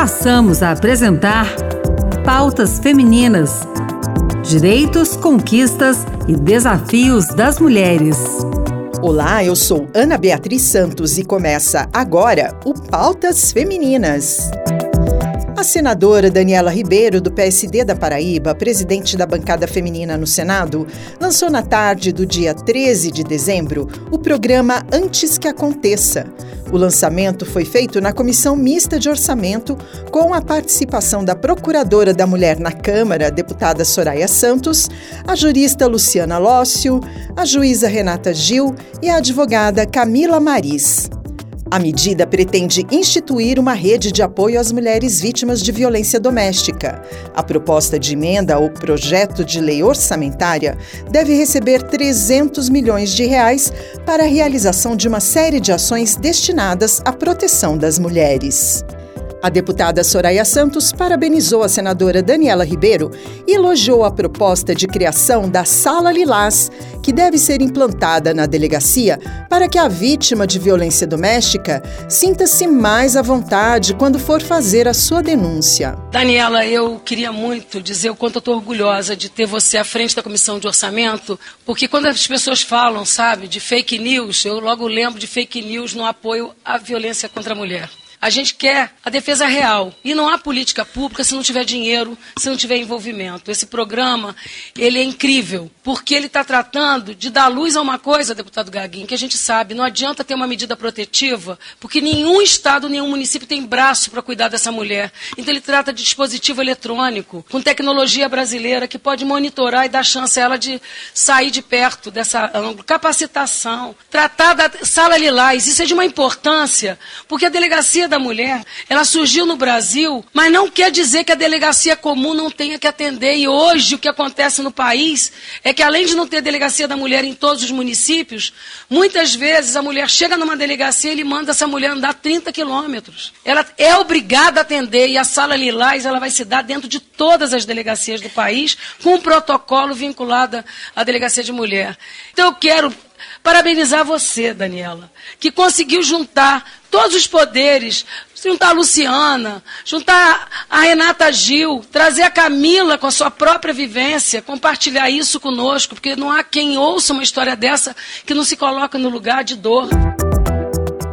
passamos a apresentar Pautas Femininas: Direitos, Conquistas e Desafios das Mulheres. Olá, eu sou Ana Beatriz Santos e começa agora o Pautas Femininas. A senadora Daniela Ribeiro, do PSD da Paraíba, presidente da bancada feminina no Senado, lançou na tarde do dia 13 de dezembro o programa Antes que Aconteça. O lançamento foi feito na Comissão Mista de Orçamento, com a participação da Procuradora da Mulher na Câmara, deputada Soraya Santos, a jurista Luciana Lócio, a juíza Renata Gil e a advogada Camila Maris. A medida pretende instituir uma rede de apoio às mulheres vítimas de violência doméstica. A proposta de emenda ao projeto de lei orçamentária deve receber 300 milhões de reais para a realização de uma série de ações destinadas à proteção das mulheres. A deputada Soraya Santos parabenizou a senadora Daniela Ribeiro e elogiou a proposta de criação da Sala Lilás, que deve ser implantada na delegacia para que a vítima de violência doméstica sinta-se mais à vontade quando for fazer a sua denúncia. Daniela, eu queria muito dizer o quanto eu estou orgulhosa de ter você à frente da comissão de orçamento, porque quando as pessoas falam, sabe, de fake news, eu logo lembro de fake news no apoio à violência contra a mulher. A gente quer a defesa real. E não há política pública se não tiver dinheiro, se não tiver envolvimento. Esse programa, ele é incrível, porque ele está tratando de dar luz a uma coisa, deputado Gaguinho, que a gente sabe, não adianta ter uma medida protetiva, porque nenhum estado, nenhum município tem braço para cuidar dessa mulher. Então ele trata de dispositivo eletrônico, com tecnologia brasileira, que pode monitorar e dar chance a ela de sair de perto dessa ângulo. Capacitação, tratar da sala lilás, isso é de uma importância, porque a delegacia da mulher, ela surgiu no Brasil, mas não quer dizer que a delegacia comum não tenha que atender. E hoje o que acontece no país é que além de não ter delegacia da mulher em todos os municípios, muitas vezes a mulher chega numa delegacia e ele manda essa mulher andar 30 quilômetros. Ela é obrigada a atender e a sala Lilás ela vai se dar dentro de todas as delegacias do país com um protocolo vinculado à delegacia de mulher. Então eu quero parabenizar você, Daniela, que conseguiu juntar todos os poderes, juntar a Luciana, juntar a Renata Gil, trazer a Camila com a sua própria vivência, compartilhar isso conosco, porque não há quem ouça uma história dessa que não se coloca no lugar de dor.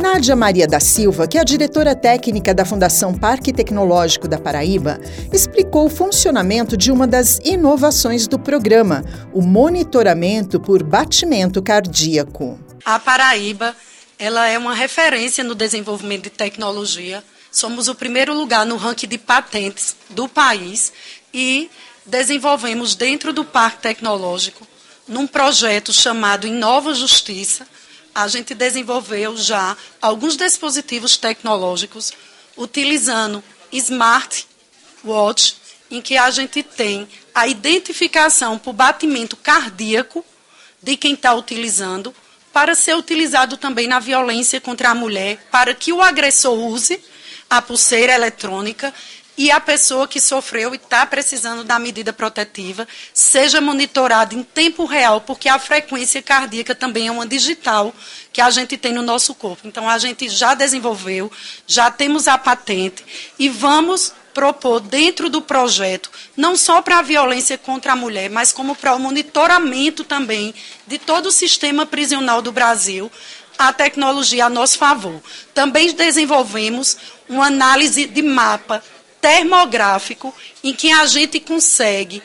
Nádia Maria da Silva, que é a diretora técnica da Fundação Parque Tecnológico da Paraíba, explicou o funcionamento de uma das inovações do programa, o monitoramento por batimento cardíaco. A Paraíba ela é uma referência no desenvolvimento de tecnologia. Somos o primeiro lugar no ranking de patentes do país e desenvolvemos dentro do Parque Tecnológico, num projeto chamado Inova Justiça, a gente desenvolveu já alguns dispositivos tecnológicos utilizando smart watch, em que a gente tem a identificação por batimento cardíaco de quem está utilizando, para ser utilizado também na violência contra a mulher, para que o agressor use a pulseira eletrônica e a pessoa que sofreu e está precisando da medida protetiva seja monitorada em tempo real, porque a frequência cardíaca também é uma digital que a gente tem no nosso corpo. Então, a gente já desenvolveu, já temos a patente e vamos propor dentro do projeto, não só para a violência contra a mulher, mas como para o monitoramento também de todo o sistema prisional do Brasil, a tecnologia a nosso favor. Também desenvolvemos uma análise de mapa termográfico em que a gente consegue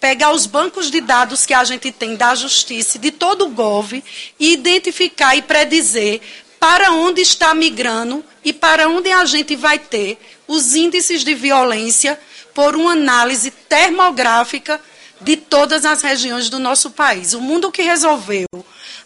pegar os bancos de dados que a gente tem da justiça, de todo o GOV, e identificar e predizer para onde está migrando e para onde a gente vai ter os índices de violência por uma análise termográfica de todas as regiões do nosso país. O mundo que resolveu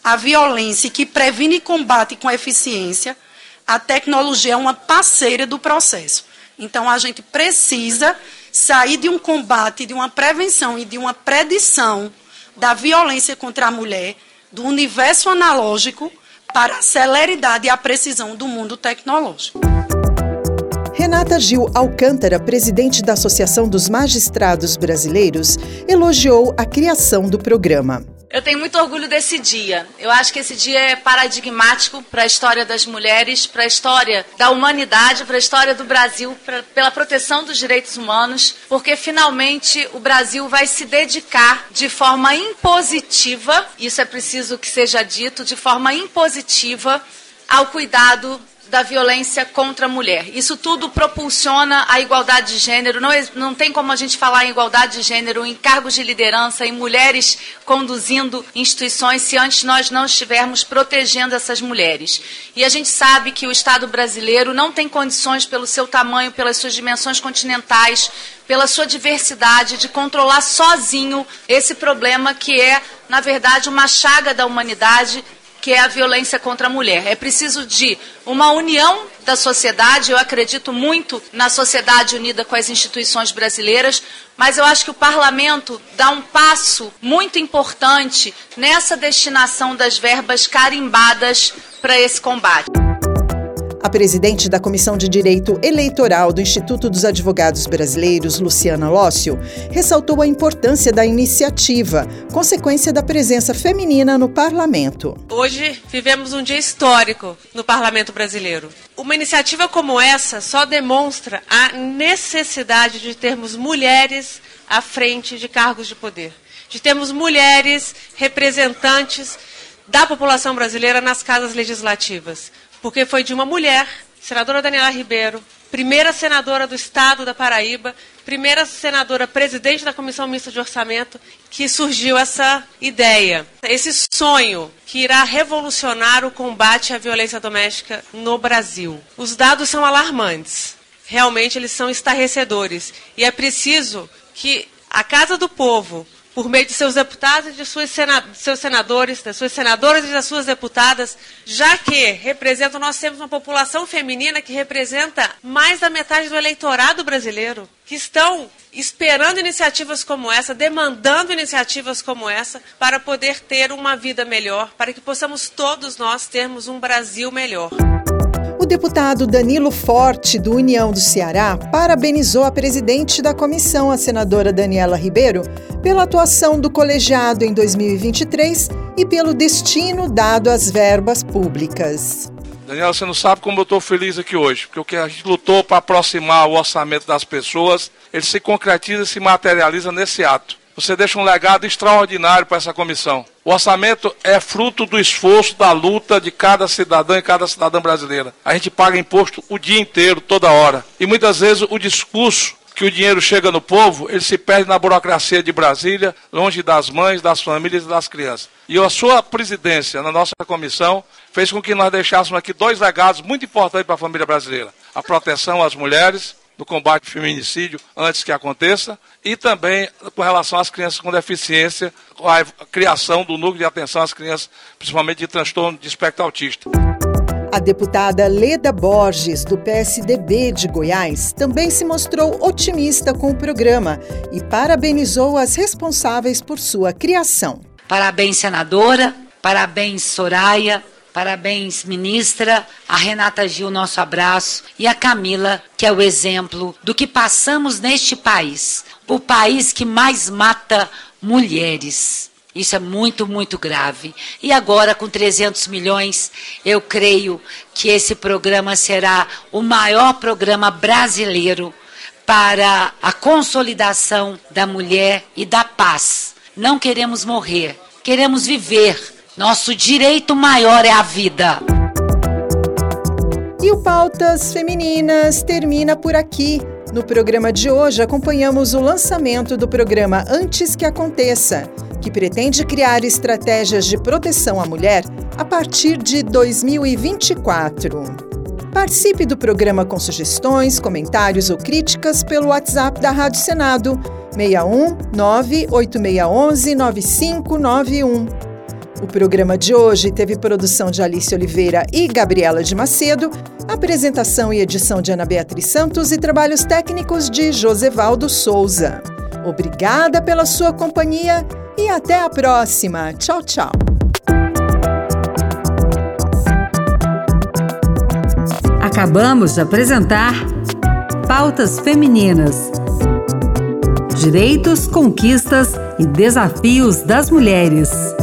a violência e que previne e combate com eficiência, a tecnologia é uma parceira do processo. Então, a gente precisa sair de um combate, de uma prevenção e de uma predição da violência contra a mulher, do universo analógico, para a celeridade e a precisão do mundo tecnológico. Renata Gil Alcântara, presidente da Associação dos Magistrados Brasileiros, elogiou a criação do programa. Eu tenho muito orgulho desse dia. Eu acho que esse dia é paradigmático para a história das mulheres, para a história da humanidade, para a história do Brasil, pra, pela proteção dos direitos humanos, porque finalmente o Brasil vai se dedicar de forma impositiva, isso é preciso que seja dito, de forma impositiva ao cuidado da violência contra a mulher. Isso tudo propulsiona a igualdade de gênero. Não, não tem como a gente falar em igualdade de gênero em cargos de liderança, em mulheres conduzindo instituições, se antes nós não estivermos protegendo essas mulheres. E a gente sabe que o Estado brasileiro não tem condições, pelo seu tamanho, pelas suas dimensões continentais, pela sua diversidade, de controlar sozinho esse problema que é, na verdade, uma chaga da humanidade que é a violência contra a mulher. É preciso de uma união da sociedade, eu acredito muito na sociedade unida com as instituições brasileiras, mas eu acho que o parlamento dá um passo muito importante nessa destinação das verbas carimbadas para esse combate. A presidente da Comissão de Direito Eleitoral do Instituto dos Advogados Brasileiros, Luciana Lócio, ressaltou a importância da iniciativa, consequência da presença feminina no parlamento. Hoje vivemos um dia histórico no parlamento brasileiro. Uma iniciativa como essa só demonstra a necessidade de termos mulheres à frente de cargos de poder, de termos mulheres representantes da população brasileira nas casas legislativas porque foi de uma mulher, senadora Daniela Ribeiro, primeira senadora do estado da Paraíba, primeira senadora presidente da Comissão Mista de Orçamento, que surgiu essa ideia, esse sonho que irá revolucionar o combate à violência doméstica no Brasil. Os dados são alarmantes. Realmente eles são estarrecedores e é preciso que a Casa do Povo por meio de seus deputados e de suas seus senadores, das suas senadoras e das suas deputadas, já que representam, nós temos uma população feminina que representa mais da metade do eleitorado brasileiro, que estão esperando iniciativas como essa, demandando iniciativas como essa, para poder ter uma vida melhor, para que possamos todos nós termos um Brasil melhor. O deputado Danilo Forte, do União do Ceará, parabenizou a presidente da comissão, a senadora Daniela Ribeiro, pela atuação do colegiado em 2023 e pelo destino dado às verbas públicas. Daniela, você não sabe como eu estou feliz aqui hoje, porque o que a gente lutou para aproximar o orçamento das pessoas, ele se concretiza e se materializa nesse ato você deixa um legado extraordinário para essa comissão. O orçamento é fruto do esforço, da luta de cada cidadão e cada cidadã brasileira. A gente paga imposto o dia inteiro, toda hora. E muitas vezes o discurso que o dinheiro chega no povo, ele se perde na burocracia de Brasília, longe das mães, das famílias e das crianças. E a sua presidência na nossa comissão fez com que nós deixássemos aqui dois legados muito importantes para a família brasileira: a proteção às mulheres do combate ao feminicídio antes que aconteça e também com relação às crianças com deficiência, com a criação do núcleo de atenção às crianças, principalmente de transtorno de espectro autista. A deputada Leda Borges, do PSDB de Goiás, também se mostrou otimista com o programa e parabenizou as responsáveis por sua criação. Parabéns, senadora. Parabéns, Soraya. Parabéns, ministra. A Renata Gil, nosso abraço. E a Camila, que é o exemplo do que passamos neste país. O país que mais mata mulheres. Isso é muito, muito grave. E agora, com 300 milhões, eu creio que esse programa será o maior programa brasileiro para a consolidação da mulher e da paz. Não queremos morrer, queremos viver nosso direito maior é a vida. E o Pautas Femininas termina por aqui. No programa de hoje, acompanhamos o lançamento do programa Antes que Aconteça, que pretende criar estratégias de proteção à mulher a partir de 2024. Participe do programa com sugestões, comentários ou críticas pelo WhatsApp da Rádio Senado 61 98611 9591. O programa de hoje teve produção de Alice Oliveira e Gabriela de Macedo, apresentação e edição de Ana Beatriz Santos e trabalhos técnicos de Josevaldo Souza. Obrigada pela sua companhia e até a próxima. Tchau, tchau. Acabamos de apresentar Pautas Femininas. Direitos, conquistas e desafios das mulheres.